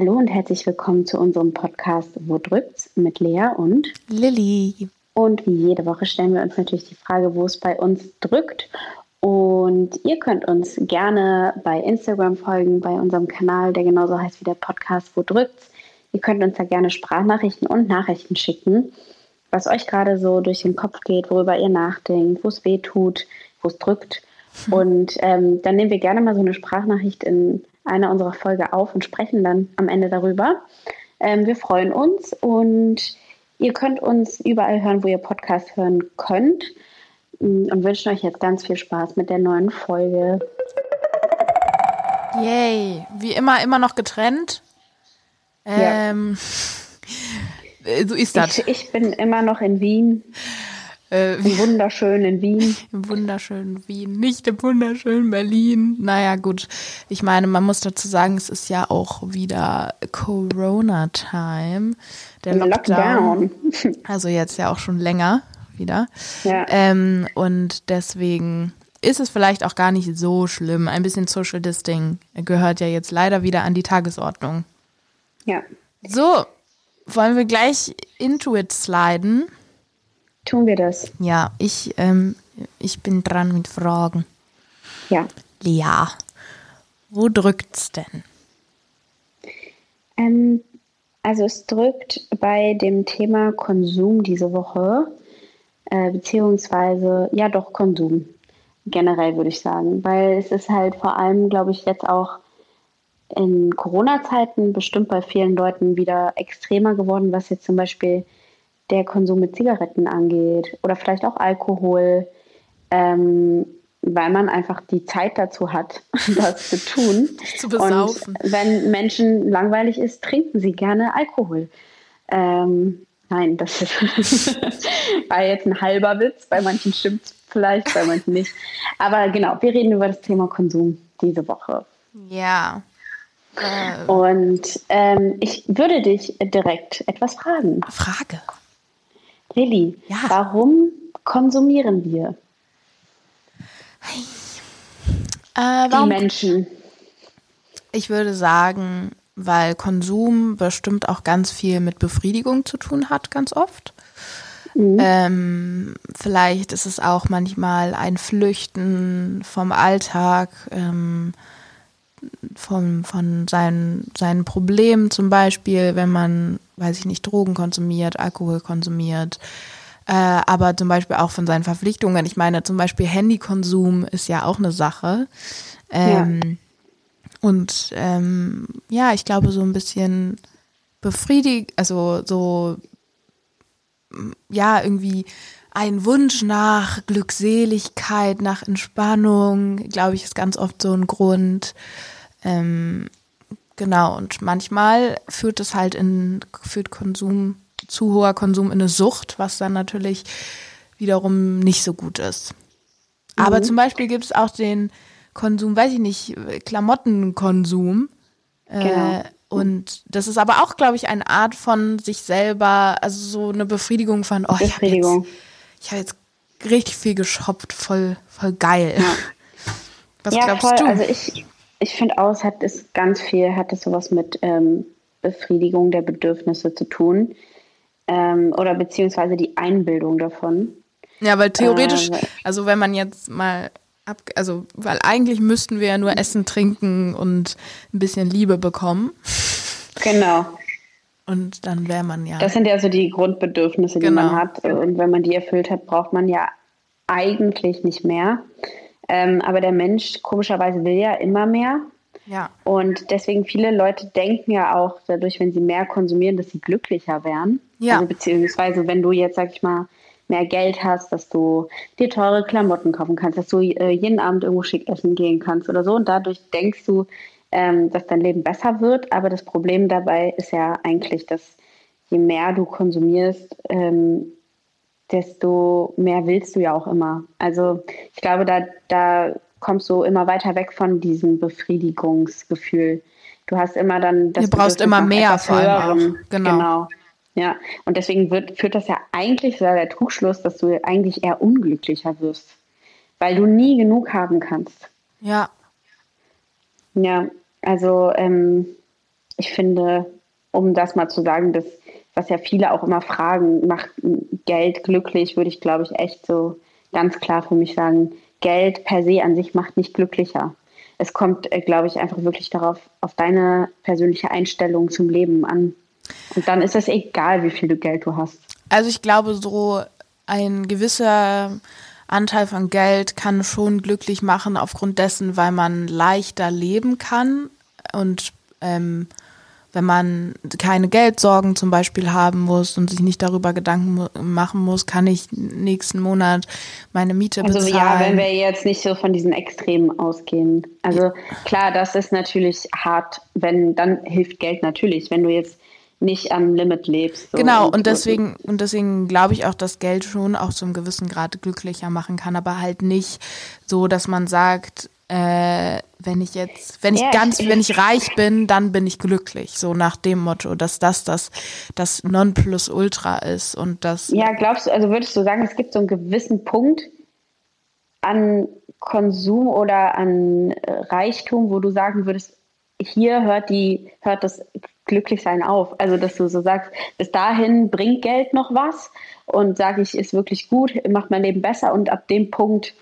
Hallo und herzlich willkommen zu unserem Podcast Wo drückt's mit Lea und Lilly. Und wie jede Woche stellen wir uns natürlich die Frage, wo es bei uns drückt. Und ihr könnt uns gerne bei Instagram folgen, bei unserem Kanal, der genauso heißt wie der Podcast Wo drückt's. Ihr könnt uns da gerne Sprachnachrichten und Nachrichten schicken, was euch gerade so durch den Kopf geht, worüber ihr nachdenkt, wo es weh tut, wo es drückt. Hm. Und ähm, dann nehmen wir gerne mal so eine Sprachnachricht in einer unserer Folge auf und sprechen dann am Ende darüber. Ähm, wir freuen uns und ihr könnt uns überall hören, wo ihr Podcast hören könnt mm, und wünschen euch jetzt ganz viel Spaß mit der neuen Folge. Yay, wie immer, immer noch getrennt. Ähm, ja. so ist das. Ich, ich bin immer noch in Wien. Äh, Im wunderschönen Wien. Im wunderschönen Wien, nicht im wunderschönen Berlin. Naja, gut. Ich meine, man muss dazu sagen, es ist ja auch wieder Corona-Time. Der Lockdown. Lockdown. Also jetzt ja auch schon länger wieder. Ja. Ähm, und deswegen ist es vielleicht auch gar nicht so schlimm. Ein bisschen Social Disting gehört ja jetzt leider wieder an die Tagesordnung. Ja. So, wollen wir gleich into it sliden? Tun wir das? Ja, ich, ähm, ich bin dran mit Fragen. Ja. Ja. Wo drückt's denn? Ähm, also es drückt bei dem Thema Konsum diese Woche, äh, beziehungsweise ja doch Konsum generell würde ich sagen, weil es ist halt vor allem, glaube ich, jetzt auch in Corona-Zeiten bestimmt bei vielen Leuten wieder extremer geworden, was jetzt zum Beispiel der Konsum mit Zigaretten angeht oder vielleicht auch Alkohol, ähm, weil man einfach die Zeit dazu hat, das zu tun. zu besaufen. Und wenn Menschen langweilig ist, trinken sie gerne Alkohol. Ähm, nein, das war jetzt ein halber Witz. Bei manchen stimmt es vielleicht, bei manchen nicht. Aber genau, wir reden über das Thema Konsum diese Woche. Ja. Und ähm, ich würde dich direkt etwas fragen. Frage. Lilly, ja. warum konsumieren wir? Äh, warum? Die Menschen. Ich würde sagen, weil Konsum bestimmt auch ganz viel mit Befriedigung zu tun hat, ganz oft. Mhm. Ähm, vielleicht ist es auch manchmal ein Flüchten vom Alltag, ähm, vom, von seinen, seinen Problemen zum Beispiel, wenn man weiß ich nicht, Drogen konsumiert, Alkohol konsumiert, äh, aber zum Beispiel auch von seinen Verpflichtungen. Ich meine, zum Beispiel Handykonsum ist ja auch eine Sache. Ähm, ja. Und ähm, ja, ich glaube, so ein bisschen befriedigt, also so, ja, irgendwie ein Wunsch nach Glückseligkeit, nach Entspannung, glaube ich, ist ganz oft so ein Grund. Ähm, Genau, und manchmal führt es halt in, führt Konsum, zu hoher Konsum in eine Sucht, was dann natürlich wiederum nicht so gut ist. Mhm. Aber zum Beispiel gibt es auch den Konsum, weiß ich nicht, Klamottenkonsum. Äh, genau. Äh, und das ist aber auch, glaube ich, eine Art von sich selber, also so eine Befriedigung von, oh, ich habe jetzt, hab jetzt richtig viel geshoppt, voll, voll geil. Ja. Was ja, glaubst voll. du? Also ich, ich finde auch, es hat es ganz viel, hat es sowas mit ähm, Befriedigung der Bedürfnisse zu tun. Ähm, oder beziehungsweise die Einbildung davon. Ja, weil theoretisch, äh, also wenn man jetzt mal ab, also, weil eigentlich müssten wir ja nur essen, trinken und ein bisschen Liebe bekommen. Genau. Und dann wäre man ja. Das sind ja so die Grundbedürfnisse, die genau. man hat. Und wenn man die erfüllt hat, braucht man ja eigentlich nicht mehr. Ähm, aber der Mensch komischerweise will ja immer mehr. Ja. Und deswegen viele Leute denken ja auch dadurch, wenn sie mehr konsumieren, dass sie glücklicher wären. Ja. Also beziehungsweise wenn du jetzt, sag ich mal, mehr Geld hast, dass du dir teure Klamotten kaufen kannst, dass du äh, jeden Abend irgendwo schick essen gehen kannst oder so. Und dadurch denkst du, ähm, dass dein Leben besser wird. Aber das Problem dabei ist ja eigentlich, dass je mehr du konsumierst, ähm, desto mehr willst du ja auch immer. Also ich glaube, da, da kommst du immer weiter weg von diesem Befriedigungsgefühl. Du hast immer dann das. Du brauchst immer mehr vor allem. Genau. genau. Ja, und deswegen wird, führt das ja eigentlich so der Trugschluss, dass du eigentlich eher unglücklicher wirst, weil du nie genug haben kannst. Ja. Ja, also ähm, ich finde, um das mal zu sagen, das, was ja viele auch immer fragen, macht Geld glücklich, würde ich, glaube ich, echt so ganz klar für mich sagen, Geld per se an sich macht nicht glücklicher. Es kommt, äh, glaube ich, einfach wirklich darauf, auf deine persönliche Einstellung zum Leben an. Und dann ist es egal, wie viel Geld du hast. Also ich glaube, so ein gewisser Anteil von Geld kann schon glücklich machen, aufgrund dessen, weil man leichter leben kann und ähm, wenn man keine Geldsorgen zum Beispiel haben muss und sich nicht darüber Gedanken machen muss, kann ich nächsten Monat meine Miete also bezahlen. Also ja, wenn wir jetzt nicht so von diesen Extremen ausgehen. Also klar, das ist natürlich hart, wenn dann hilft Geld natürlich, wenn du jetzt nicht am Limit lebst. So genau, und, deswegen, und deswegen glaube ich auch, dass Geld schon auch zu einem gewissen Grad glücklicher machen kann, aber halt nicht so, dass man sagt, äh, wenn ich jetzt, wenn ich ja, ganz, ich, wenn ich reich bin, dann bin ich glücklich, so nach dem Motto, dass das das, das Nonplusultra ist und das. Ja, glaubst du, also würdest du sagen, es gibt so einen gewissen Punkt an Konsum oder an äh, Reichtum, wo du sagen würdest, hier hört die, hört das Glücklichsein auf. Also, dass du so sagst, bis dahin bringt Geld noch was und sage ich, ist wirklich gut, macht mein Leben besser und ab dem Punkt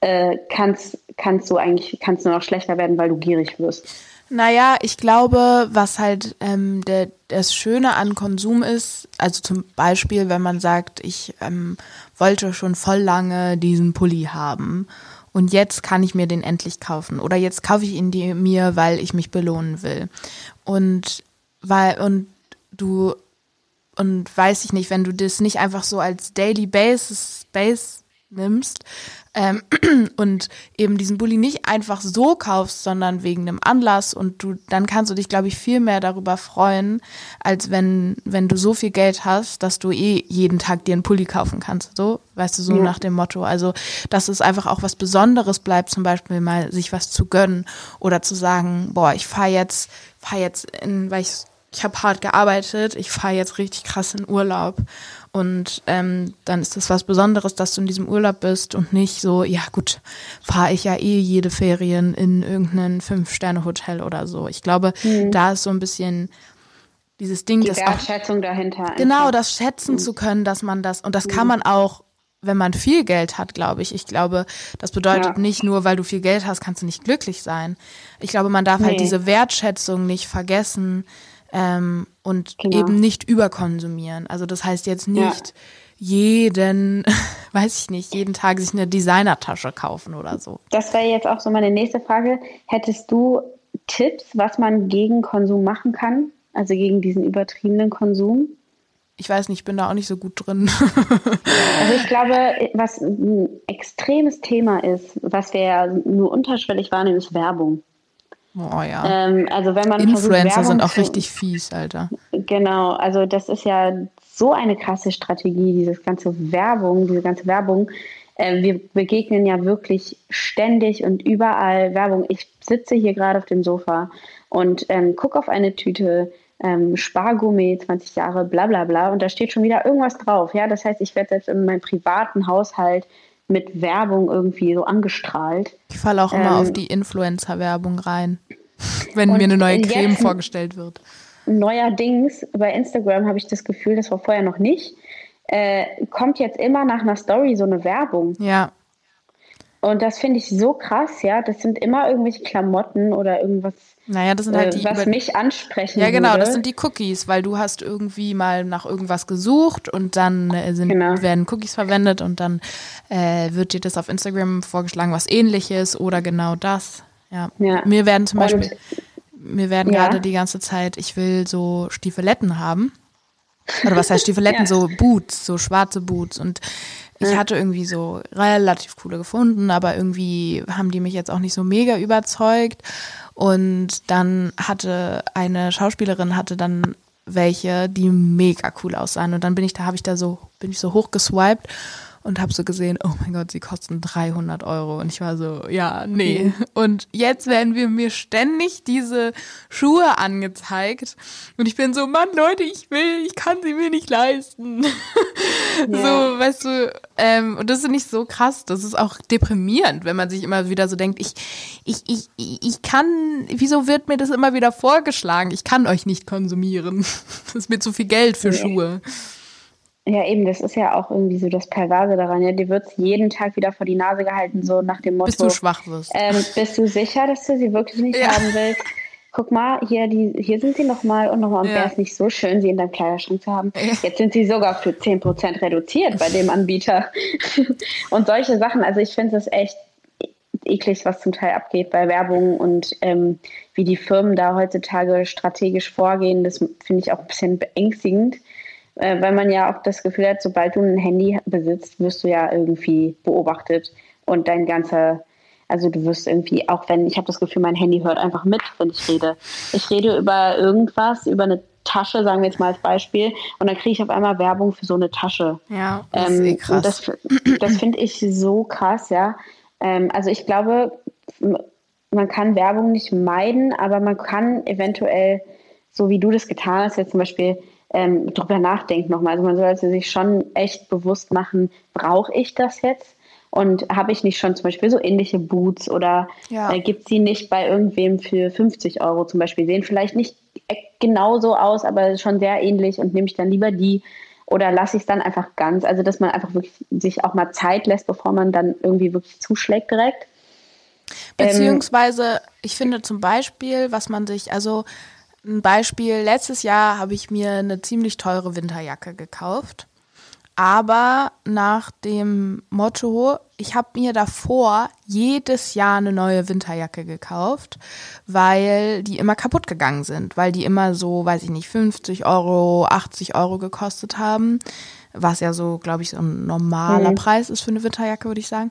äh, kannst, kannst du eigentlich, kannst du noch schlechter werden, weil du gierig wirst. Naja, ich glaube, was halt ähm, der, das Schöne an Konsum ist, also zum Beispiel, wenn man sagt, ich ähm, wollte schon voll lange diesen Pulli haben und jetzt kann ich mir den endlich kaufen oder jetzt kaufe ich ihn mir, weil ich mich belohnen will. Und weil, und du, und weiß ich nicht, wenn du das nicht einfach so als Daily Basis, Base nimmst ähm, und eben diesen Bulli nicht einfach so kaufst, sondern wegen einem Anlass und du, dann kannst du dich, glaube ich, viel mehr darüber freuen, als wenn, wenn du so viel Geld hast, dass du eh jeden Tag dir einen Pulli kaufen kannst. So, weißt du, so ja. nach dem Motto. Also, dass es einfach auch was Besonderes bleibt, zum Beispiel mal sich was zu gönnen oder zu sagen, boah, ich fahre jetzt, fahr jetzt in, weil ich ich habe hart gearbeitet, ich fahre jetzt richtig krass in Urlaub. Und ähm, dann ist das was Besonderes, dass du in diesem Urlaub bist und nicht so, ja gut, fahre ich ja eh jede Ferien in irgendein Fünf-Sterne-Hotel oder so. Ich glaube, mhm. da ist so ein bisschen dieses Ding, Die das Wertschätzung auch, dahinter. Genau, das schätzen mhm. zu können, dass man das, und das mhm. kann man auch wenn man viel Geld hat, glaube ich. Ich glaube, das bedeutet ja. nicht nur, weil du viel Geld hast, kannst du nicht glücklich sein. Ich glaube, man darf halt nee. halt diese Wertschätzung nicht vergessen, ähm, und genau. eben nicht überkonsumieren. Also das heißt jetzt nicht ja. jeden, weiß ich nicht, jeden Tag sich eine Designertasche kaufen oder so. Das wäre jetzt auch so meine nächste Frage. Hättest du Tipps, was man gegen Konsum machen kann? Also gegen diesen übertriebenen Konsum? Ich weiß nicht, ich bin da auch nicht so gut drin. also ich glaube, was ein extremes Thema ist, was wir ja nur unterschwellig wahrnehmen, ist Werbung. Oh ja. Ähm, also wenn man Influencer sind auch richtig fies, Alter. Genau, also das ist ja so eine krasse Strategie, diese ganze Werbung, diese ganze Werbung. Äh, wir begegnen ja wirklich ständig und überall Werbung. Ich sitze hier gerade auf dem Sofa und ähm, gucke auf eine Tüte, ähm, Spargourmet, 20 Jahre, bla bla bla, und da steht schon wieder irgendwas drauf. Ja, das heißt, ich werde selbst in meinem privaten Haushalt mit Werbung irgendwie so angestrahlt. Ich falle auch immer ähm, auf die Influencer-Werbung rein, wenn mir eine neue Creme vorgestellt wird. Neuerdings bei Instagram habe ich das Gefühl, das war vorher noch nicht, äh, kommt jetzt immer nach einer Story so eine Werbung. Ja. Und das finde ich so krass, ja. Das sind immer irgendwelche Klamotten oder irgendwas, naja, das sind halt äh, die, was mich ansprechen Ja, genau, würde. das sind die Cookies, weil du hast irgendwie mal nach irgendwas gesucht und dann äh, sind, genau. werden Cookies verwendet und dann äh, wird dir das auf Instagram vorgeschlagen, was ähnliches oder genau das. Ja. ja. Mir werden zum Beispiel, und, mir werden ja. gerade die ganze Zeit, ich will so Stiefeletten haben. Oder was heißt Stiefeletten? ja. So Boots, so schwarze Boots. Und ich hatte irgendwie so relativ coole gefunden, aber irgendwie haben die mich jetzt auch nicht so mega überzeugt. Und dann hatte eine Schauspielerin hatte dann welche, die mega cool aussahen. Und dann bin ich da, habe ich da so, bin ich so hochgeswiped und habe so gesehen, oh mein Gott, sie kosten 300 Euro. Und ich war so, ja, nee. Und jetzt werden wir mir ständig diese Schuhe angezeigt. Und ich bin so, Mann, Leute, ich will, ich kann sie mir nicht leisten. Ja. So, weißt du, ähm, und das ist nicht so krass. Das ist auch deprimierend, wenn man sich immer wieder so denkt, ich, ich, ich, ich kann, wieso wird mir das immer wieder vorgeschlagen? Ich kann euch nicht konsumieren. Das ist mir zu viel Geld für Schuhe. Ja, eben, das ist ja auch irgendwie so das Perverse daran. Ja, dir wird jeden Tag wieder vor die Nase gehalten, so nach dem Motto. Bis du schwach wirst. Ähm, bist du sicher, dass du sie wirklich nicht ja. haben willst? Guck mal, hier, die, hier sind sie nochmal und nochmal. Und ja. wäre es nicht so schön, sie in deinem Kleiderschrank zu haben. Ja. Jetzt sind sie sogar für 10% reduziert bei dem Anbieter. und solche Sachen. Also ich finde es echt eklig, was zum Teil abgeht bei Werbung und ähm, wie die Firmen da heutzutage strategisch vorgehen. Das finde ich auch ein bisschen beängstigend äh, weil man ja auch das Gefühl hat, sobald du ein Handy besitzt, wirst du ja irgendwie beobachtet und dein ganzer, also du wirst irgendwie, auch wenn, ich habe das Gefühl, mein Handy hört einfach mit, wenn ich rede. Ich rede über irgendwas, über eine Tasche, sagen wir jetzt mal als Beispiel, und dann kriege ich auf einmal Werbung für so eine Tasche. Ja, das ähm, ist eh krass. das, das finde ich so krass, ja. Ähm, also ich glaube, man kann Werbung nicht meiden, aber man kann eventuell, so wie du das getan hast, jetzt zum Beispiel ähm, drüber nachdenkt nochmal. Also man sollte sich schon echt bewusst machen, brauche ich das jetzt? Und habe ich nicht schon zum Beispiel so ähnliche Boots oder ja. äh, gibt sie nicht bei irgendwem für 50 Euro zum Beispiel? Sehen vielleicht nicht genauso aus, aber schon sehr ähnlich und nehme ich dann lieber die oder lasse ich es dann einfach ganz? Also dass man einfach wirklich sich auch mal Zeit lässt, bevor man dann irgendwie wirklich zuschlägt direkt. Beziehungsweise, ähm, ich finde zum Beispiel, was man sich, also ein Beispiel, letztes Jahr habe ich mir eine ziemlich teure Winterjacke gekauft. Aber nach dem Motto, ich habe mir davor jedes Jahr eine neue Winterjacke gekauft, weil die immer kaputt gegangen sind, weil die immer so, weiß ich nicht, 50 Euro, 80 Euro gekostet haben, was ja so, glaube ich, so ein normaler mhm. Preis ist für eine Winterjacke, würde ich sagen.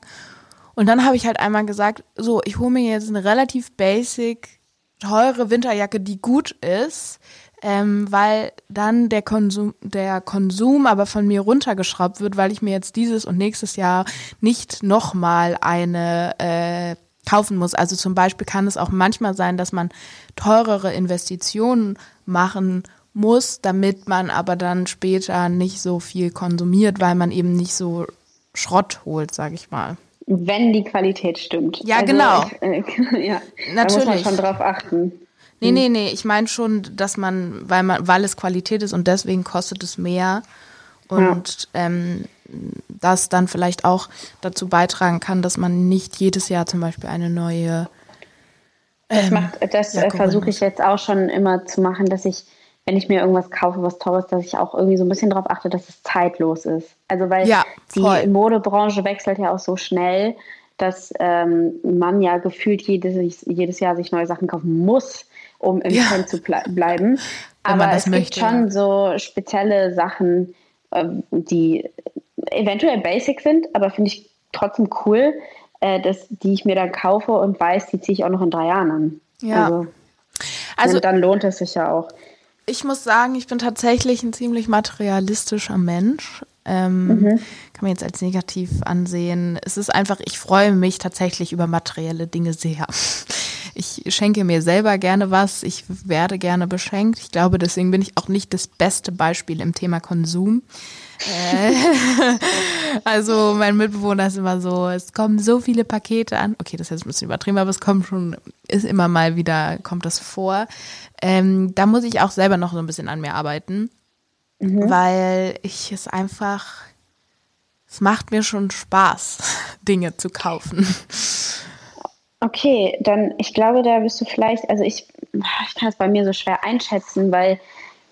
Und dann habe ich halt einmal gesagt, so, ich hole mir jetzt eine relativ basic teure Winterjacke, die gut ist, ähm, weil dann der Konsum, der Konsum aber von mir runtergeschraubt wird, weil ich mir jetzt dieses und nächstes Jahr nicht nochmal eine äh, kaufen muss. Also zum Beispiel kann es auch manchmal sein, dass man teurere Investitionen machen muss, damit man aber dann später nicht so viel konsumiert, weil man eben nicht so Schrott holt, sag ich mal. Wenn die Qualität stimmt. Ja, also, genau. Ich, äh, ja, Natürlich. Da muss man schon drauf achten. Nee, nee, nee. Ich meine schon, dass man, weil man, weil es Qualität ist und deswegen kostet es mehr. Und ja. ähm, das dann vielleicht auch dazu beitragen kann, dass man nicht jedes Jahr zum Beispiel eine neue. Ähm, das, das äh, versuche ich jetzt auch schon immer zu machen, dass ich wenn ich mir irgendwas kaufe, was Teures, dass ich auch irgendwie so ein bisschen darauf achte, dass es zeitlos ist. Also weil ja, die Modebranche wechselt ja auch so schnell, dass ähm, man ja gefühlt jedes, jedes Jahr sich neue Sachen kaufen muss, um im ja. Trend zu ble bleiben. Aber es möchte, gibt schon ja. so spezielle Sachen, äh, die eventuell basic sind, aber finde ich trotzdem cool, äh, dass, die ich mir dann kaufe und weiß, die ziehe ich auch noch in drei Jahren an. Ja. Also, also dann lohnt es sich ja auch ich muss sagen, ich bin tatsächlich ein ziemlich materialistischer Mensch. Ähm, mhm. Kann man jetzt als negativ ansehen. Es ist einfach, ich freue mich tatsächlich über materielle Dinge sehr. Ich schenke mir selber gerne was, ich werde gerne beschenkt. Ich glaube, deswegen bin ich auch nicht das beste Beispiel im Thema Konsum. Äh, also mein Mitbewohner ist immer so, es kommen so viele Pakete an. Okay, das ist jetzt ein bisschen übertrieben, aber es kommt schon, ist immer mal wieder, kommt das vor. Ähm, da muss ich auch selber noch so ein bisschen an mir arbeiten, mhm. weil ich es einfach, es macht mir schon Spaß, Dinge zu kaufen. Okay, dann ich glaube, da bist du vielleicht, also ich, ich kann es bei mir so schwer einschätzen, weil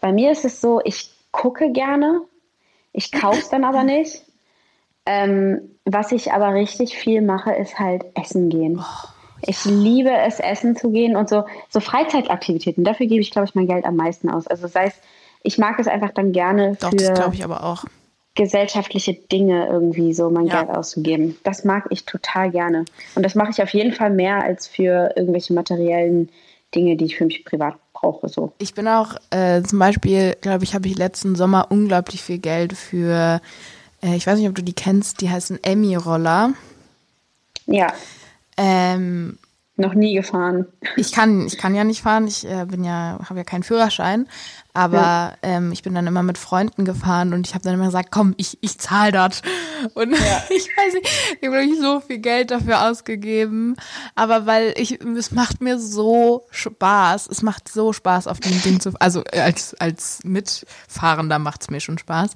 bei mir ist es so, ich gucke gerne, ich kaufe es dann aber nicht. Ähm, was ich aber richtig viel mache, ist halt essen gehen. Oh. Ich liebe es, essen zu gehen und so, so Freizeitaktivitäten. Dafür gebe ich, glaube ich, mein Geld am meisten aus. Also sei es, ich mag es einfach dann gerne Doch, für gesellschaftliche Dinge irgendwie so mein ja. Geld auszugeben. Das mag ich total gerne. Und das mache ich auf jeden Fall mehr als für irgendwelche materiellen Dinge, die ich für mich privat brauche. So. Ich bin auch äh, zum Beispiel, glaube ich, habe ich letzten Sommer unglaublich viel Geld für Äh, ich weiß nicht, ob du die kennst, die heißen Emmy-Roller. Ja. Ähm, noch nie gefahren. Ich kann, ich kann ja nicht fahren. Ich äh, bin ja, habe ja keinen Führerschein. Aber ja. ähm, ich bin dann immer mit Freunden gefahren und ich habe dann immer gesagt, komm, ich, ich zahle das. Und ja. ich weiß nicht, ich habe wirklich so viel Geld dafür ausgegeben. Aber weil ich, es macht mir so Spaß. Es macht so Spaß, auf dem Ding zu Also als, als Mitfahrender macht es mir schon Spaß.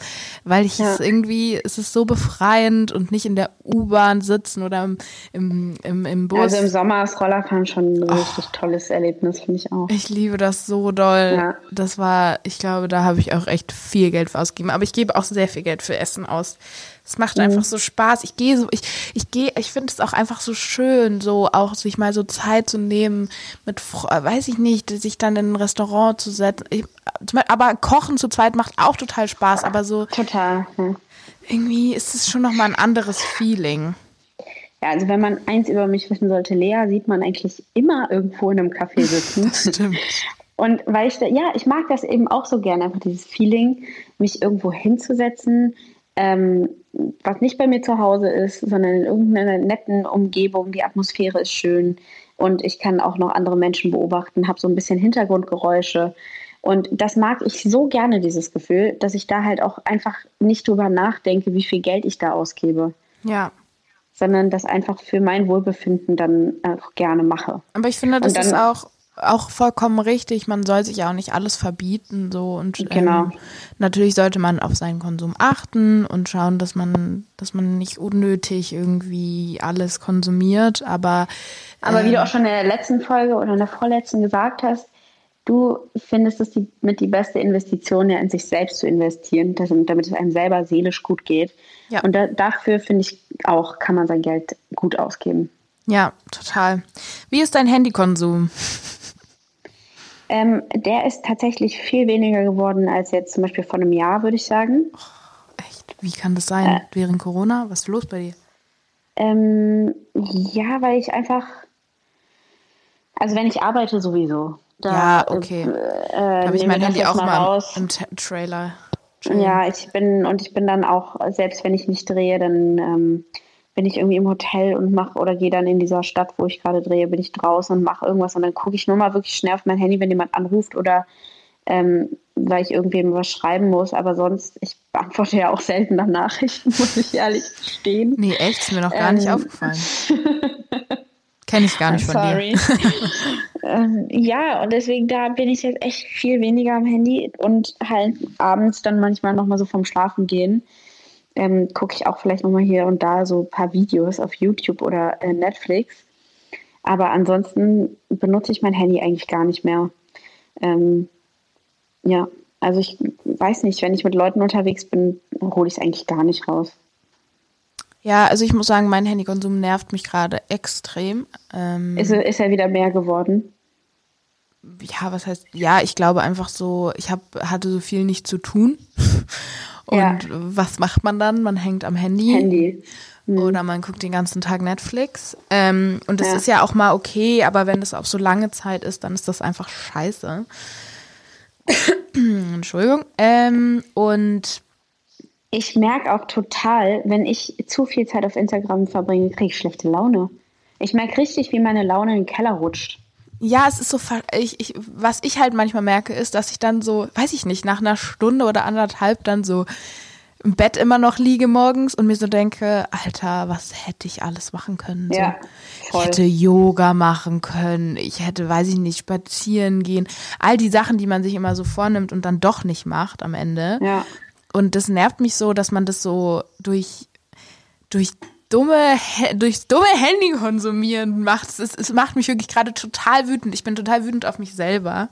Weil ich ja. es irgendwie, es ist so befreiend und nicht in der U-Bahn sitzen oder im, im, im, im Bus. Also im Sommer ist Rollerfahren schon ein oh. richtig tolles Erlebnis, finde ich auch. Ich liebe das so doll. Das war ich glaube, da habe ich auch echt viel Geld für ausgegeben. Aber ich gebe auch sehr viel Geld für Essen aus. Es macht mhm. einfach so Spaß. Ich gehe so, ich, ich gehe, ich finde es auch einfach so schön, so auch sich mal so Zeit zu nehmen, mit, weiß ich nicht, sich dann in ein Restaurant zu setzen. Ich, aber Kochen zu zweit macht auch total Spaß, aber so. Total. Hm. Irgendwie ist es schon nochmal ein anderes Feeling. Ja, also wenn man eins über mich wissen sollte, Lea sieht man eigentlich immer irgendwo in einem Café sitzen. Das stimmt. Und weil ich da, ja, ich mag das eben auch so gerne, einfach dieses Feeling, mich irgendwo hinzusetzen, ähm, was nicht bei mir zu Hause ist, sondern in irgendeiner netten Umgebung. Die Atmosphäre ist schön und ich kann auch noch andere Menschen beobachten, habe so ein bisschen Hintergrundgeräusche. Und das mag ich so gerne, dieses Gefühl, dass ich da halt auch einfach nicht drüber nachdenke, wie viel Geld ich da ausgebe. Ja. Sondern das einfach für mein Wohlbefinden dann auch gerne mache. Aber ich finde, das dann, ist auch auch vollkommen richtig. Man soll sich ja auch nicht alles verbieten, so und ähm, genau. ähm, natürlich sollte man auf seinen Konsum achten und schauen, dass man, dass man nicht unnötig irgendwie alles konsumiert. Aber aber wie du ähm, auch schon in der letzten Folge oder in der vorletzten gesagt hast, du findest es die, mit die beste Investition, ja in sich selbst zu investieren, dass, damit es einem selber seelisch gut geht. Ja. Und da, dafür finde ich auch, kann man sein Geld gut ausgeben. Ja, total. Wie ist dein Handykonsum? Ähm, der ist tatsächlich viel weniger geworden als jetzt zum Beispiel vor einem Jahr, würde ich sagen. Oh, echt? Wie kann das sein? Äh, Während Corona? Was ist los bei dir? Ähm, ja, weil ich einfach, also wenn ich arbeite sowieso. Da, ja, okay. Äh, da habe ich mein Handy auch mal raus. im Trailer. Ja, ich bin und ich bin dann auch, selbst wenn ich nicht drehe, dann ähm, bin ich irgendwie im Hotel und mache oder gehe dann in dieser Stadt, wo ich gerade drehe, bin ich draußen und mache irgendwas und dann gucke ich nur mal wirklich schnell auf mein Handy, wenn jemand anruft oder ähm, weil ich irgendwem was schreiben muss. Aber sonst, ich beantworte ja auch selten nach Nachrichten, muss ich ehrlich gestehen. Nee, echt, ist mir noch gar ähm, nicht aufgefallen. Kenne ich gar nicht von Sorry. dir. ähm, ja, und deswegen da bin ich jetzt echt viel weniger am Handy und halt abends dann manchmal nochmal so vom Schlafen gehen ähm, gucke ich auch vielleicht nochmal hier und da so ein paar Videos auf YouTube oder äh, Netflix. Aber ansonsten benutze ich mein Handy eigentlich gar nicht mehr. Ähm, ja, also ich weiß nicht, wenn ich mit Leuten unterwegs bin, hole ich es eigentlich gar nicht raus. Ja, also ich muss sagen, mein Handykonsum nervt mich gerade extrem. Ähm, ist, ist er wieder mehr geworden? Ja, was heißt, ja, ich glaube einfach so, ich hab, hatte so viel nicht zu tun. Und ja. was macht man dann? Man hängt am Handy. Handy. Mhm. Oder man guckt den ganzen Tag Netflix. Ähm, und das ja. ist ja auch mal okay, aber wenn das auf so lange Zeit ist, dann ist das einfach scheiße. Entschuldigung. Ähm, und ich merke auch total, wenn ich zu viel Zeit auf Instagram verbringe, kriege ich schlechte Laune. Ich merke richtig, wie meine Laune in den Keller rutscht. Ja, es ist so, ich, ich, was ich halt manchmal merke, ist, dass ich dann so, weiß ich nicht, nach einer Stunde oder anderthalb dann so im Bett immer noch liege morgens und mir so denke, Alter, was hätte ich alles machen können? So, ja. Ich hätte Yoga machen können, ich hätte, weiß ich nicht, spazieren gehen. All die Sachen, die man sich immer so vornimmt und dann doch nicht macht am Ende. Ja. Und das nervt mich so, dass man das so durch, durch dumme, durchs dumme Handy konsumieren macht. Es, es macht mich wirklich gerade total wütend. Ich bin total wütend auf mich selber.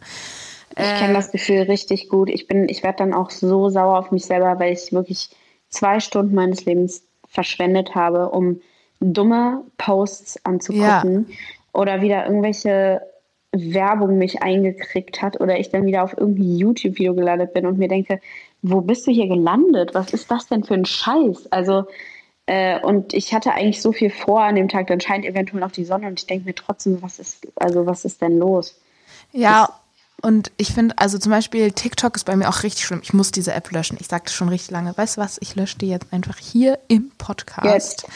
Ich kenne äh, das Gefühl richtig gut. Ich bin, ich werde dann auch so sauer auf mich selber, weil ich wirklich zwei Stunden meines Lebens verschwendet habe, um dumme Posts anzugucken ja. oder wieder irgendwelche Werbung mich eingekriegt hat oder ich dann wieder auf irgendein YouTube-Video gelandet bin und mir denke, wo bist du hier gelandet? Was ist das denn für ein Scheiß? Also äh, und ich hatte eigentlich so viel vor an dem Tag, dann scheint eventuell noch die Sonne und ich denke mir trotzdem, was ist, also was ist denn los? Ja, und ich finde, also zum Beispiel TikTok ist bei mir auch richtig schlimm. Ich muss diese App löschen. Ich sagte schon richtig lange. Weißt du was? Ich lösche die jetzt einfach hier im Podcast. Jetzt.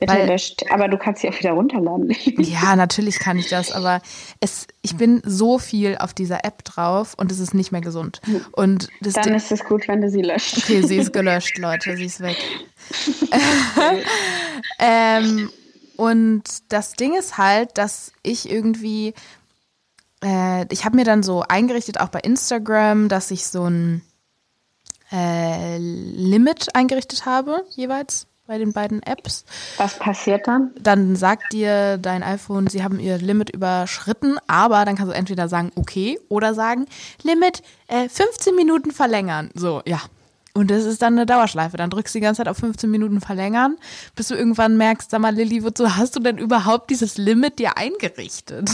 Bitte Weil, löscht. Aber du kannst sie auch wieder runterladen. ja, natürlich kann ich das, aber es, ich bin so viel auf dieser App drauf und es ist nicht mehr gesund. Und Dann ist es gut, wenn du sie löscht. Okay, sie ist gelöscht, Leute, sie ist weg. ähm, und das Ding ist halt, dass ich irgendwie, äh, ich habe mir dann so eingerichtet, auch bei Instagram, dass ich so ein äh, Limit eingerichtet habe, jeweils bei den beiden Apps. Was passiert dann? Dann sagt dir dein iPhone, sie haben ihr Limit überschritten, aber dann kannst du entweder sagen, okay, oder sagen, Limit äh, 15 Minuten verlängern. So, ja. Und das ist dann eine Dauerschleife. Dann drückst du die ganze Zeit auf 15 Minuten verlängern, bis du irgendwann merkst, sag mal, Lilly, wozu hast du denn überhaupt dieses Limit dir eingerichtet?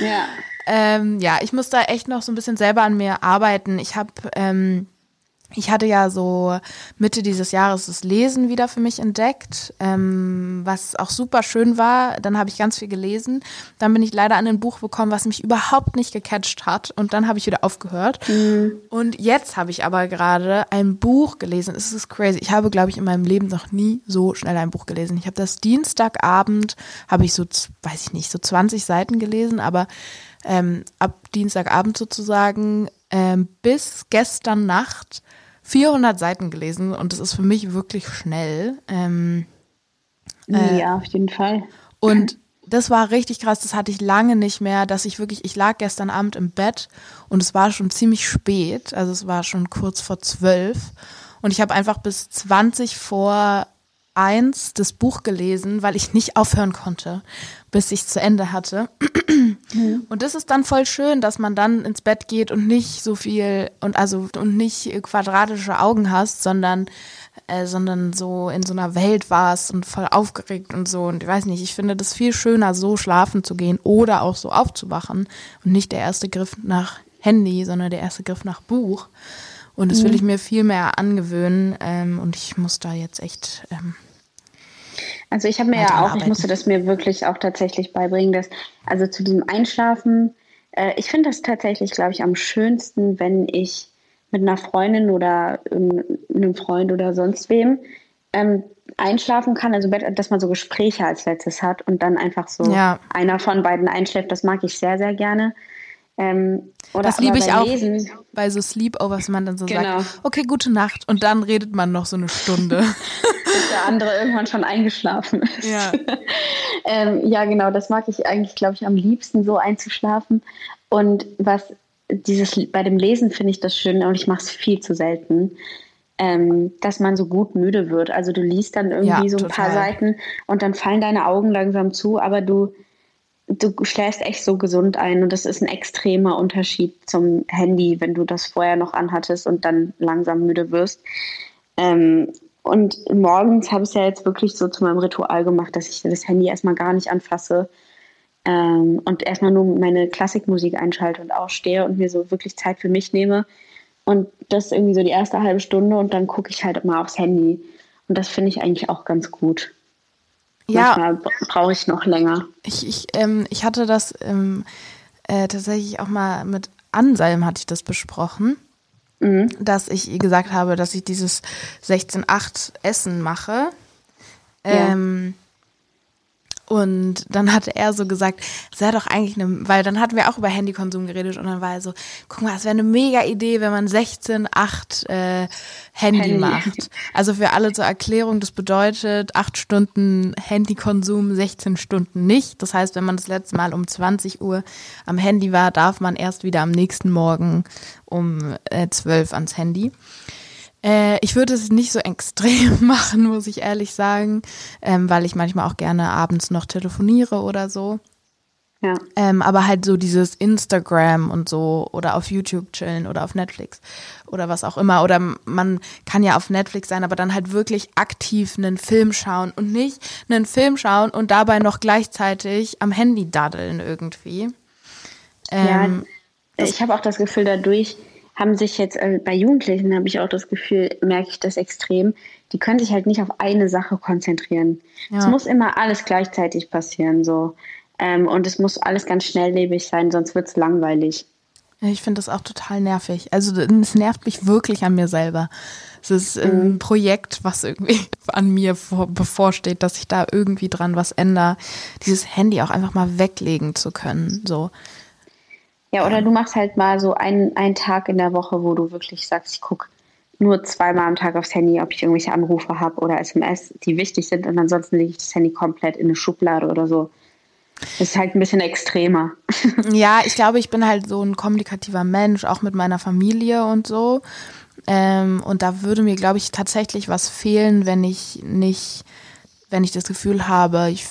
Ja. ähm, ja, ich muss da echt noch so ein bisschen selber an mir arbeiten. Ich habe ähm, ich hatte ja so Mitte dieses Jahres das Lesen wieder für mich entdeckt, ähm, was auch super schön war. Dann habe ich ganz viel gelesen. Dann bin ich leider an ein Buch gekommen, was mich überhaupt nicht gecatcht hat. Und dann habe ich wieder aufgehört. Mhm. Und jetzt habe ich aber gerade ein Buch gelesen. Es ist crazy. Ich habe, glaube ich, in meinem Leben noch nie so schnell ein Buch gelesen. Ich habe das Dienstagabend, habe ich so, weiß ich nicht, so 20 Seiten gelesen, aber ähm, ab Dienstagabend sozusagen ähm, bis gestern Nacht 400 Seiten gelesen und das ist für mich wirklich schnell. Ähm, äh, ja, auf jeden Fall. Und das war richtig krass, das hatte ich lange nicht mehr, dass ich wirklich, ich lag gestern Abend im Bett und es war schon ziemlich spät, also es war schon kurz vor zwölf und ich habe einfach bis 20 vor eins das Buch gelesen, weil ich nicht aufhören konnte, bis ich es zu Ende hatte. Mhm. Und das ist dann voll schön, dass man dann ins Bett geht und nicht so viel und also und nicht quadratische Augen hast, sondern äh, sondern so in so einer Welt warst und voll aufgeregt und so. Und ich weiß nicht, ich finde das viel schöner, so schlafen zu gehen oder auch so aufzuwachen und nicht der erste Griff nach Handy, sondern der erste Griff nach Buch. Und das will mhm. ich mir viel mehr angewöhnen. Ähm, und ich muss da jetzt echt ähm, also ich habe mir ja auch, ich musste das mir wirklich auch tatsächlich beibringen, dass, also zu diesem Einschlafen, äh, ich finde das tatsächlich, glaube ich, am schönsten, wenn ich mit einer Freundin oder einem Freund oder sonst wem ähm, einschlafen kann, also dass man so Gespräche als letztes hat und dann einfach so ja. einer von beiden einschläft, das mag ich sehr, sehr gerne. Ähm, das liebe ich auch Lesen. bei so Sleepovers, man dann so genau. sagt, okay, gute Nacht und dann redet man noch so eine Stunde. Bis der andere irgendwann schon eingeschlafen ist. Ja, ähm, ja genau, das mag ich eigentlich, glaube ich, am liebsten so einzuschlafen. Und was dieses bei dem Lesen finde ich das schön und ich mache es viel zu selten. Ähm, dass man so gut müde wird. Also du liest dann irgendwie ja, so ein total. paar Seiten und dann fallen deine Augen langsam zu, aber du du schläfst echt so gesund ein und das ist ein extremer Unterschied zum Handy, wenn du das vorher noch anhattest und dann langsam müde wirst. Ähm, und morgens habe ich es ja jetzt wirklich so zu meinem Ritual gemacht, dass ich das Handy erstmal gar nicht anfasse ähm, und erstmal nur meine Klassikmusik einschalte und aufstehe und mir so wirklich Zeit für mich nehme. Und das ist irgendwie so die erste halbe Stunde und dann gucke ich halt immer aufs Handy. Und das finde ich eigentlich auch ganz gut. Ja, Manchmal brauche ich noch länger. Ich, ich, ähm, ich hatte das ähm, äh, tatsächlich auch mal mit Anselm hatte ich das besprochen, mhm. dass ich gesagt habe, dass ich dieses 16-8 Essen mache. Ähm, und dann hatte er so gesagt, es wäre doch eigentlich eine, weil dann hatten wir auch über Handykonsum geredet und dann war er so, guck mal, es wäre eine mega Idee, wenn man 16,8 äh, Handy, Handy, macht. Also für alle zur Erklärung, das bedeutet 8 Stunden Handykonsum, 16 Stunden nicht. Das heißt, wenn man das letzte Mal um 20 Uhr am Handy war, darf man erst wieder am nächsten Morgen um äh, 12 ans Handy. Äh, ich würde es nicht so extrem machen, muss ich ehrlich sagen, ähm, weil ich manchmal auch gerne abends noch telefoniere oder so. Ja. Ähm, aber halt so dieses Instagram und so oder auf YouTube chillen oder auf Netflix oder was auch immer. Oder man kann ja auf Netflix sein, aber dann halt wirklich aktiv einen Film schauen und nicht einen Film schauen und dabei noch gleichzeitig am Handy daddeln irgendwie. Ähm, ja, ich habe auch das Gefühl, dadurch haben sich jetzt äh, bei Jugendlichen, habe ich auch das Gefühl, merke ich das extrem, die können sich halt nicht auf eine Sache konzentrieren. Ja. Es muss immer alles gleichzeitig passieren, so. Ähm, und es muss alles ganz schnelllebig sein, sonst wird es langweilig. Ich finde das auch total nervig. Also es nervt mich wirklich an mir selber. Es ist ein mhm. Projekt, was irgendwie an mir vor, bevorsteht, dass ich da irgendwie dran was ändere. Dieses Handy auch einfach mal weglegen zu können. So. Ja, oder du machst halt mal so einen, einen Tag in der Woche, wo du wirklich sagst, ich gucke nur zweimal am Tag aufs Handy, ob ich irgendwelche Anrufe habe oder SMS, die wichtig sind und ansonsten lege ich das Handy komplett in eine Schublade oder so. Das ist halt ein bisschen extremer. Ja, ich glaube, ich bin halt so ein kommunikativer Mensch, auch mit meiner Familie und so. Ähm, und da würde mir, glaube ich, tatsächlich was fehlen, wenn ich nicht, wenn ich das Gefühl habe, ich,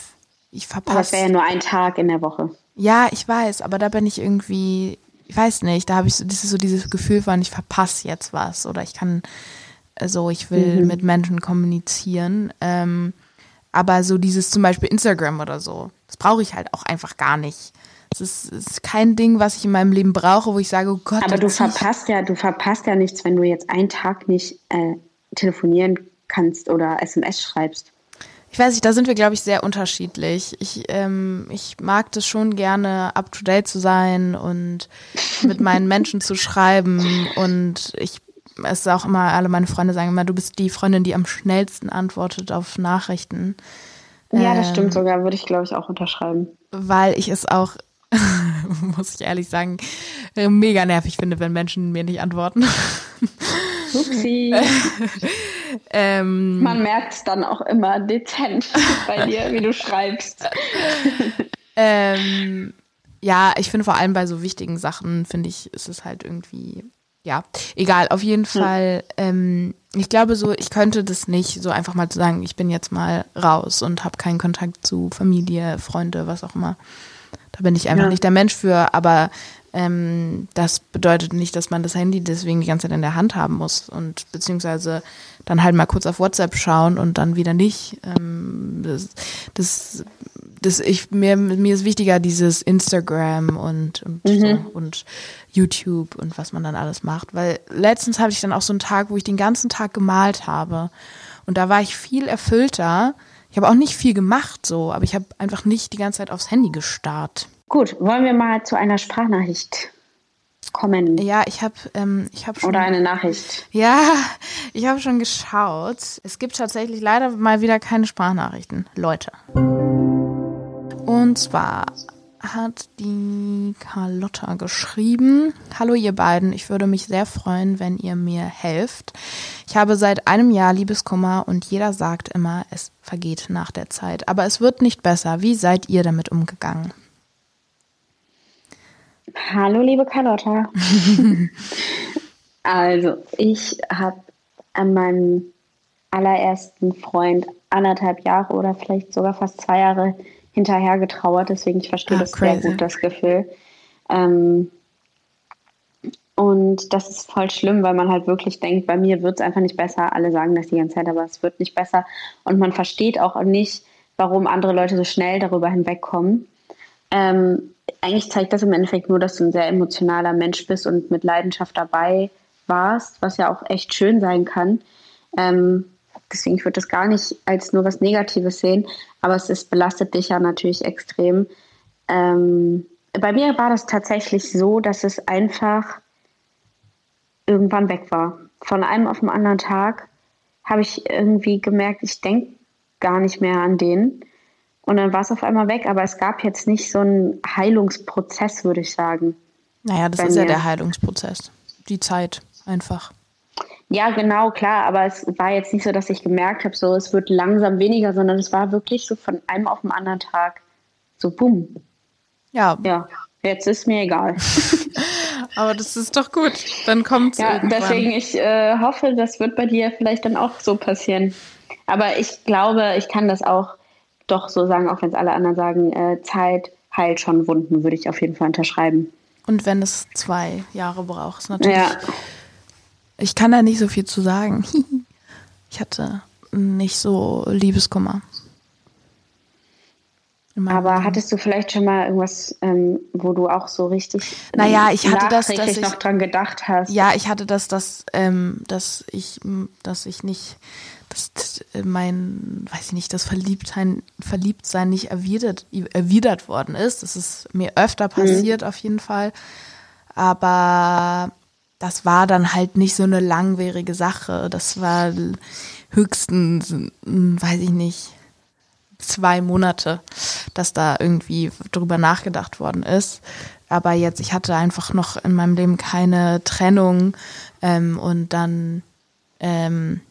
ich verpasse. Aber das wäre ja nur ein Tag in der Woche. Ja, ich weiß, aber da bin ich irgendwie, ich weiß nicht, da habe ich so, das ist so dieses Gefühl von, ich verpasse jetzt was oder ich kann, also ich will mhm. mit Menschen kommunizieren. Ähm, aber so dieses zum Beispiel Instagram oder so, das brauche ich halt auch einfach gar nicht. Es ist, ist, kein Ding, was ich in meinem Leben brauche, wo ich sage, oh Gott. Aber du verpasst ja, du verpasst ja nichts, wenn du jetzt einen Tag nicht äh, telefonieren kannst oder SMS schreibst. Ich weiß nicht, da sind wir, glaube ich, sehr unterschiedlich. Ich, ähm, ich mag das schon gerne, up to date zu sein und mit meinen Menschen zu schreiben. Und ich, es ist auch immer, alle meine Freunde sagen immer, du bist die Freundin, die am schnellsten antwortet auf Nachrichten. Ja, das ähm, stimmt sogar, würde ich, glaube ich, auch unterschreiben. Weil ich es auch muss ich ehrlich sagen, mega nervig finde, wenn Menschen mir nicht antworten. Upsi. ähm, Man merkt es dann auch immer dezent bei dir, wie du schreibst. ähm, ja, ich finde vor allem bei so wichtigen Sachen, finde ich, ist es halt irgendwie, ja, egal, auf jeden hm. Fall. Ähm, ich glaube so, ich könnte das nicht so einfach mal zu sagen, ich bin jetzt mal raus und habe keinen Kontakt zu Familie, Freunde, was auch immer. Da bin ich einfach ja. nicht der Mensch für, aber ähm, das bedeutet nicht, dass man das Handy deswegen die ganze Zeit in der Hand haben muss und beziehungsweise dann halt mal kurz auf WhatsApp schauen und dann wieder nicht. Ähm, das, das, das ich, mir, mir ist wichtiger dieses Instagram und, und, mhm. so, und YouTube und was man dann alles macht. Weil letztens hatte ich dann auch so einen Tag, wo ich den ganzen Tag gemalt habe. Und da war ich viel erfüllter, ich habe auch nicht viel gemacht so, aber ich habe einfach nicht die ganze Zeit aufs Handy gestarrt. Gut, wollen wir mal zu einer Sprachnachricht kommen? Ja, ich habe ähm, ich habe schon oder eine Nachricht. Ja, ich habe schon geschaut. Es gibt tatsächlich leider mal wieder keine Sprachnachrichten, Leute. Und zwar hat die Carlotta geschrieben. Hallo ihr beiden, ich würde mich sehr freuen, wenn ihr mir helft. Ich habe seit einem Jahr Liebeskummer und jeder sagt immer, es vergeht nach der Zeit. Aber es wird nicht besser. Wie seid ihr damit umgegangen? Hallo liebe Carlotta. also, ich habe an meinem allerersten Freund anderthalb Jahre oder vielleicht sogar fast zwei Jahre hinterher getrauert, deswegen ich verstehe ah, das crazy. sehr gut, das Gefühl. Ähm, und das ist voll schlimm, weil man halt wirklich denkt, bei mir wird es einfach nicht besser. Alle sagen das die ganze Zeit, aber es wird nicht besser. Und man versteht auch nicht, warum andere Leute so schnell darüber hinwegkommen. Ähm, eigentlich zeigt das im Endeffekt nur, dass du ein sehr emotionaler Mensch bist und mit Leidenschaft dabei warst, was ja auch echt schön sein kann. Ähm, deswegen würde ich das gar nicht als nur was Negatives sehen, aber es ist, belastet dich ja natürlich extrem. Ähm, bei mir war das tatsächlich so, dass es einfach irgendwann weg war. Von einem auf den anderen Tag habe ich irgendwie gemerkt, ich denke gar nicht mehr an den. Und dann war es auf einmal weg, aber es gab jetzt nicht so einen Heilungsprozess, würde ich sagen. Naja, das ist mir. ja der Heilungsprozess. Die Zeit einfach. Ja, genau, klar, aber es war jetzt nicht so, dass ich gemerkt habe, so es wird langsam weniger, sondern es war wirklich so von einem auf den anderen Tag so bumm. Ja. Ja, jetzt ist mir egal. aber das ist doch gut. Dann kommt Ja, irgendwann. deswegen ich äh, hoffe, das wird bei dir vielleicht dann auch so passieren. Aber ich glaube, ich kann das auch doch so sagen, auch wenn es alle anderen sagen, äh, Zeit heilt schon Wunden, würde ich auf jeden Fall unterschreiben. Und wenn es zwei Jahre braucht, ist natürlich. Ja. Ich kann da nicht so viel zu sagen. Ich hatte nicht so Liebeskummer. Aber hattest du vielleicht schon mal irgendwas, ähm, wo du auch so richtig naja, ich hatte das, dass ich noch dran gedacht hast? Ja, ich hatte das, dass, ähm, dass ich, dass ich nicht dass mein, weiß ich nicht, das Verliebtsein, Verliebtsein nicht erwidert, erwidert worden ist. Das ist mir öfter mhm. passiert mhm. auf jeden Fall. Aber das war dann halt nicht so eine langwierige Sache. Das war höchstens, hm, weiß ich nicht, zwei Monate, dass da irgendwie drüber nachgedacht worden ist. Aber jetzt, ich hatte einfach noch in meinem Leben keine Trennung ähm, und dann, ähm,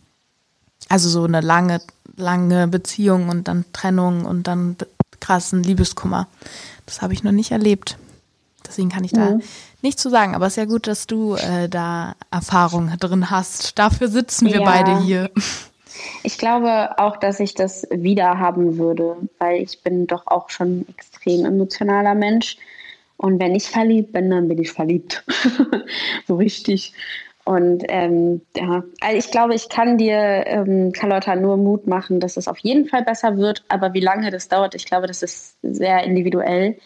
also so eine lange, lange Beziehung und dann Trennung und dann krassen Liebeskummer. Das habe ich noch nicht erlebt. Deswegen kann ich da mhm nicht zu sagen, aber es ist ja gut, dass du äh, da Erfahrung drin hast. Dafür sitzen wir ja. beide hier. Ich glaube auch, dass ich das wieder haben würde, weil ich bin doch auch schon ein extrem emotionaler Mensch. Und wenn ich verliebt bin, dann bin ich verliebt. so richtig. Und ähm, ja, also ich glaube, ich kann dir, ähm, Carlotta, nur Mut machen, dass es auf jeden Fall besser wird. Aber wie lange das dauert, ich glaube, das ist sehr individuell.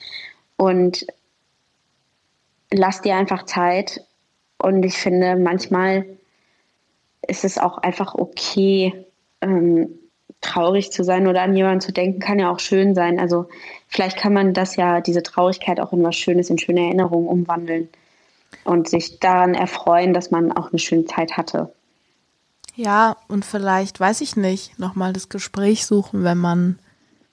Und lass dir einfach Zeit. Und ich finde, manchmal ist es auch einfach okay, ähm, traurig zu sein oder an jemanden zu denken, kann ja auch schön sein. Also vielleicht kann man das ja, diese Traurigkeit auch in was Schönes, in schöne Erinnerungen umwandeln und sich daran erfreuen, dass man auch eine schöne Zeit hatte. Ja, und vielleicht, weiß ich nicht, nochmal das Gespräch suchen, wenn man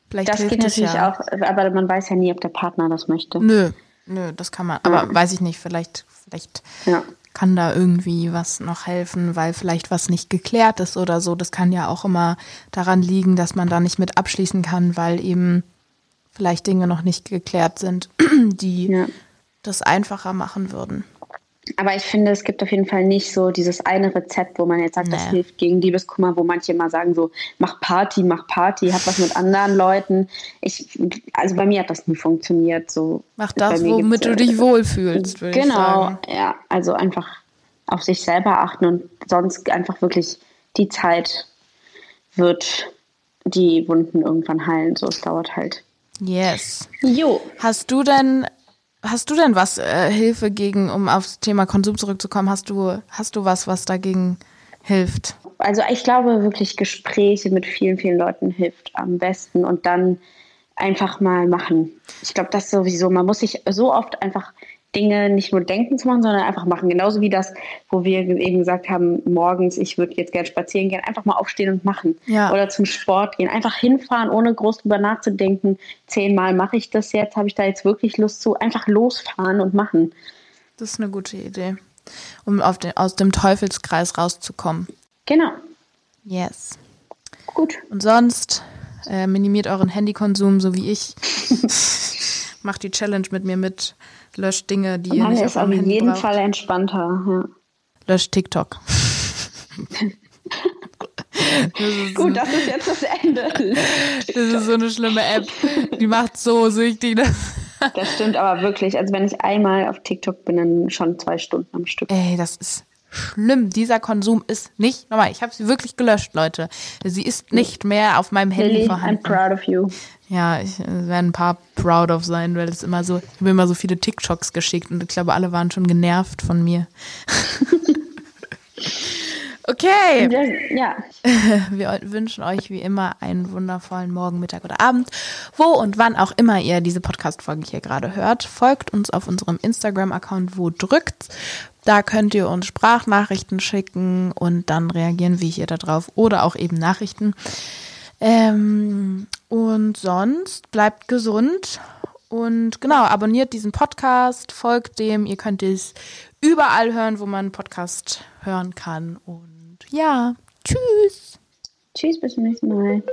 vielleicht. Das geht natürlich ja. auch, aber man weiß ja nie, ob der Partner das möchte. Nö, Nö, das kann man. Aber ja. weiß ich nicht, vielleicht, vielleicht ja. kann da irgendwie was noch helfen, weil vielleicht was nicht geklärt ist oder so. Das kann ja auch immer daran liegen, dass man da nicht mit abschließen kann, weil eben vielleicht Dinge noch nicht geklärt sind, die das einfacher machen würden. Aber ich finde, es gibt auf jeden Fall nicht so dieses eine Rezept, wo man jetzt sagt, nee. das hilft gegen Liebeskummer, wo manche immer sagen so, mach Party, mach Party, hab was mit anderen Leuten. Ich, also bei mir hat das nie funktioniert. So, mach das, womit du dich wohlfühlst, würde genau, ich sagen. Genau, ja. Also einfach auf sich selber achten und sonst einfach wirklich die Zeit wird die Wunden irgendwann heilen. So, es dauert halt. Yes. Jo. Hast du denn Hast du denn was äh, Hilfe gegen, um aufs Thema Konsum zurückzukommen? Hast du hast du was, was dagegen hilft? Also ich glaube wirklich Gespräche mit vielen vielen Leuten hilft am besten und dann einfach mal machen. Ich glaube, das sowieso. Man muss sich so oft einfach Dinge nicht nur denken zu machen, sondern einfach machen. Genauso wie das, wo wir eben gesagt haben, morgens, ich würde jetzt gerne spazieren gehen, einfach mal aufstehen und machen. Ja. Oder zum Sport gehen. Einfach hinfahren, ohne groß drüber nachzudenken. Zehnmal mache ich das jetzt, habe ich da jetzt wirklich Lust zu. Einfach losfahren und machen. Das ist eine gute Idee, um den, aus dem Teufelskreis rauszukommen. Genau. Yes. Gut. Und sonst äh, minimiert euren Handykonsum, so wie ich. Macht die Challenge mit mir mit löscht Dinge, die ihr nicht auf eurem Handy jeden braucht. Fall entspannter. Ja. Löscht TikTok. das Gut, das ist jetzt das Ende. das ist so eine schlimme App. Die macht so süchtig. Das, das stimmt aber wirklich. Also wenn ich einmal auf TikTok bin, dann schon zwei Stunden am Stück. Ey, das ist schlimm. Dieser Konsum ist nicht normal. Ich habe sie wirklich gelöscht, Leute. Sie ist nicht mehr auf meinem Handy Lily, vorhanden. I'm proud of you. Ja, ich äh, werde ein paar proud of sein, weil es immer so, ich habe immer so viele TikToks geschickt und ich glaube, alle waren schon genervt von mir. okay. Ja. Wir wünschen euch wie immer einen wundervollen Morgen, Mittag oder Abend, wo und wann auch immer ihr diese Podcast-Folge hier gerade hört. Folgt uns auf unserem Instagram-Account, wo drückt. Da könnt ihr uns Sprachnachrichten schicken und dann reagieren wir hier darauf oder auch eben Nachrichten. Ähm, und sonst bleibt gesund und genau, abonniert diesen Podcast, folgt dem. Ihr könnt es überall hören, wo man Podcast hören kann. Und ja, tschüss. Tschüss, bis zum nächsten Mal.